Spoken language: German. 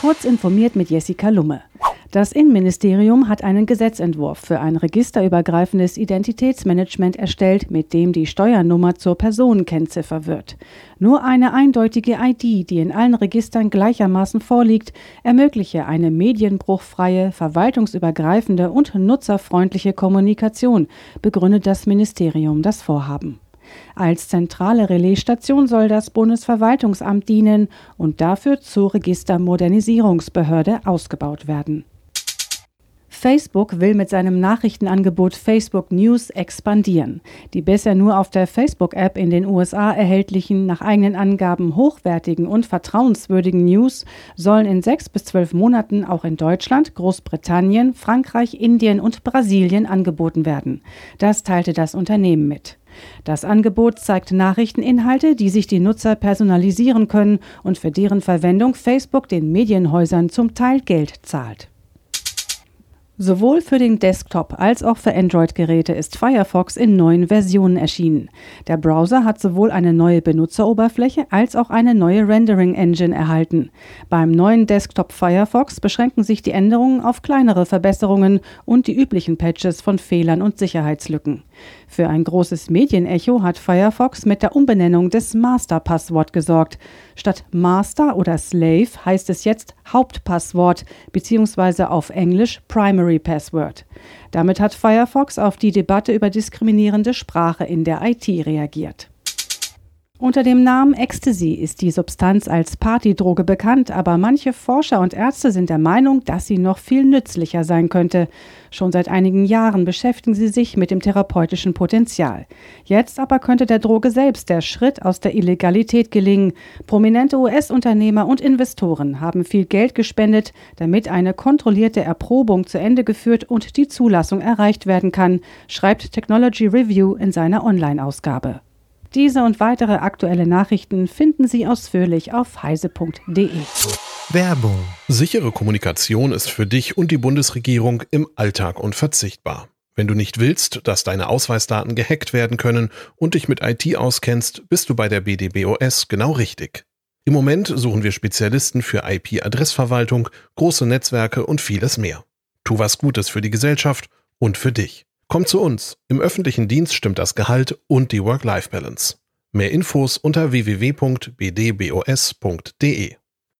Kurz informiert mit Jessica Lumme. Das Innenministerium hat einen Gesetzentwurf für ein registerübergreifendes Identitätsmanagement erstellt, mit dem die Steuernummer zur Personenkennziffer wird. Nur eine eindeutige ID, die in allen Registern gleichermaßen vorliegt, ermögliche eine medienbruchfreie, verwaltungsübergreifende und nutzerfreundliche Kommunikation, begründet das Ministerium das Vorhaben. Als zentrale Relaisstation soll das Bundesverwaltungsamt dienen und dafür zur Registermodernisierungsbehörde ausgebaut werden. Facebook will mit seinem Nachrichtenangebot Facebook News expandieren. Die bisher nur auf der Facebook-App in den USA erhältlichen, nach eigenen Angaben hochwertigen und vertrauenswürdigen News sollen in sechs bis zwölf Monaten auch in Deutschland, Großbritannien, Frankreich, Indien und Brasilien angeboten werden. Das teilte das Unternehmen mit. Das Angebot zeigt Nachrichteninhalte, die sich die Nutzer personalisieren können und für deren Verwendung Facebook den Medienhäusern zum Teil Geld zahlt. Sowohl für den Desktop als auch für Android-Geräte ist Firefox in neuen Versionen erschienen. Der Browser hat sowohl eine neue Benutzeroberfläche als auch eine neue Rendering-Engine erhalten. Beim neuen Desktop Firefox beschränken sich die Änderungen auf kleinere Verbesserungen und die üblichen Patches von Fehlern und Sicherheitslücken. Für ein großes Medienecho hat Firefox mit der Umbenennung des Master-Passwort gesorgt. Statt Master oder Slave heißt es jetzt Hauptpasswort bzw. auf Englisch Primary Password. Damit hat Firefox auf die Debatte über diskriminierende Sprache in der IT reagiert. Unter dem Namen Ecstasy ist die Substanz als Partydroge bekannt, aber manche Forscher und Ärzte sind der Meinung, dass sie noch viel nützlicher sein könnte. Schon seit einigen Jahren beschäftigen sie sich mit dem therapeutischen Potenzial. Jetzt aber könnte der Droge selbst der Schritt aus der Illegalität gelingen. Prominente US-Unternehmer und Investoren haben viel Geld gespendet, damit eine kontrollierte Erprobung zu Ende geführt und die Zulassung erreicht werden kann, schreibt Technology Review in seiner Online-Ausgabe. Diese und weitere aktuelle Nachrichten finden Sie ausführlich auf heise.de. Werbung. Sichere Kommunikation ist für dich und die Bundesregierung im Alltag unverzichtbar. Wenn du nicht willst, dass deine Ausweisdaten gehackt werden können und dich mit IT auskennst, bist du bei der BDBOS genau richtig. Im Moment suchen wir Spezialisten für IP-Adressverwaltung, große Netzwerke und vieles mehr. Tu was Gutes für die Gesellschaft und für dich. Komm zu uns. Im öffentlichen Dienst stimmt das Gehalt und die Work-Life-Balance. Mehr Infos unter www.bdbos.de.